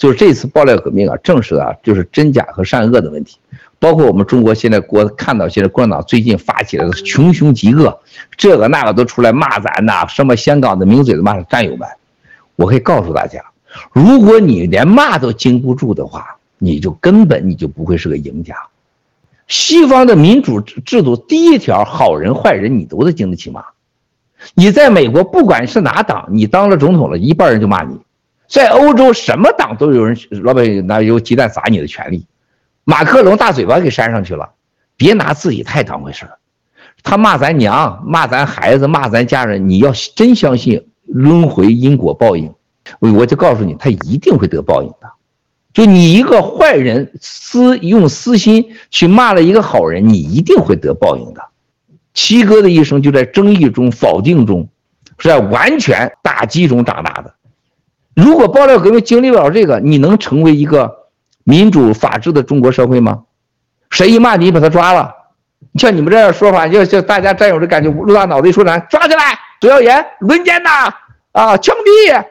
就是这次爆料革命啊，证实啊，就是真假和善恶的问题。包括我们中国现在国看到现在共产党最近发起来的穷凶极恶，这个那个都出来骂咱呐，什么香港的名嘴的骂战友们。我可以告诉大家，如果你连骂都经不住的话，你就根本你就不会是个赢家。西方的民主制度第一条，好人坏人你都得经得起骂。你在美国不管是哪党，你当了总统了，一半人就骂你。在欧洲什么党都有人老百姓拿油鸡蛋砸你的权利。马克龙大嘴巴给扇上去了，别拿自己太当回事儿。他骂咱娘，骂咱孩子，骂咱家人，你要真相信轮回因果报应，我就告诉你，他一定会得报应的。就你一个坏人私用私心去骂了一个好人，你一定会得报应的。七哥的一生就在争议中、否定中，是在完全打击中长大的。如果爆料革命经历不了这个，你能成为一个？民主法治的中国社会吗？谁一骂你，把他抓了？像你们这样说法，就就大家战友的感觉，露大脑袋一说咱抓起来，左耀严轮奸呐，啊，枪毙，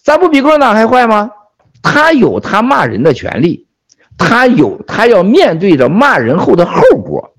咱不比共产党还坏吗？他有他骂人的权利，他有他要面对着骂人后的后果，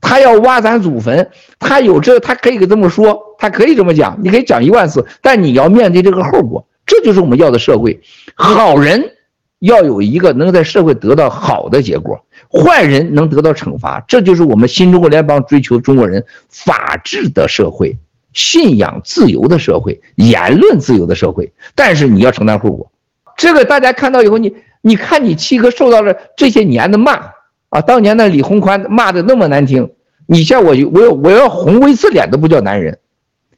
他要挖咱祖坟，他有这，他可以给这么说，他可以这么讲，你可以讲一万次，但你要面对这个后果，这就是我们要的社会，好人。要有一个能在社会得到好的结果，坏人能得到惩罚，这就是我们新中国联邦追求中国人法治的社会、信仰自由的社会、言论自由的社会。但是你要承担后果，这个大家看到以后，你你看你七哥受到了这些年的骂啊，当年的李鸿宽骂的那么难听，你像我，我要我要红一次脸都不叫男人，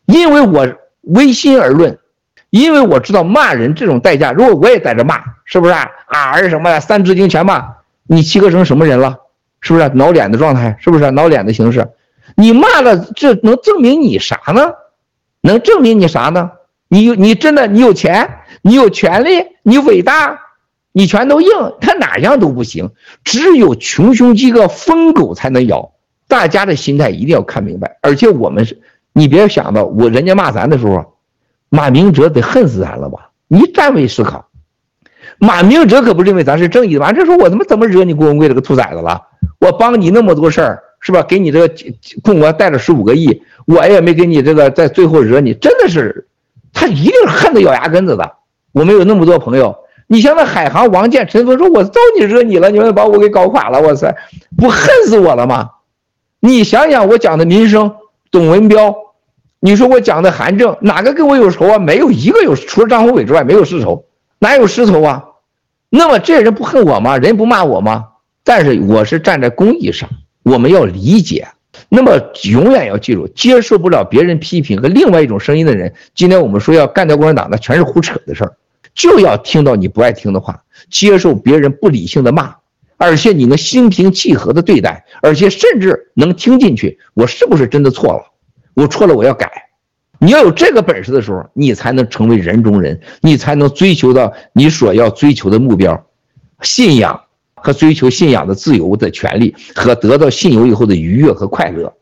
因为我违心而论。因为我知道骂人这种代价，如果我也在这骂，是不是啊？啊儿什么的，三字经全骂，你七哥成什么人了？是不是挠脸的状态？是不是挠脸的形式？你骂了，这能证明你啥呢？能证明你啥呢？你有你真的你有钱，你有权利，你伟大，你拳头硬，他哪样都不行。只有穷凶极恶疯狗才能咬。大家的心态一定要看明白。而且我们是，你别想到我人家骂咱的时候。马明哲得恨死咱了吧？你站位思考，马明哲可不认为咱是正义的。完这说我他妈怎么惹你郭文贵这个兔崽子了？我帮你那么多事儿，是吧？给你这个共国带了十五个亿，我也没给你这个，在最后惹你，真的是，他一定恨得咬牙根子的。我们有那么多朋友，你像那海航王健、陈峰说，我招你惹你了，你们把我给搞垮了，哇塞，不恨死我了吗？你想想我讲的民生，董文标。你说我讲的韩正哪个跟我有仇啊？没有一个有，除了张宏伟之外，没有私仇，哪有私仇啊？那么这人不恨我吗？人不骂我吗？但是我是站在公益上，我们要理解。那么永远要记住，接受不了别人批评和另外一种声音的人，今天我们说要干掉共产党，那全是胡扯的事儿。就要听到你不爱听的话，接受别人不理性的骂，而且你能心平气和的对待，而且甚至能听进去，我是不是真的错了？我错了，我要改。你要有这个本事的时候，你才能成为人中人，你才能追求到你所要追求的目标，信仰和追求信仰的自由的权利和得到信由以后的愉悦和快乐。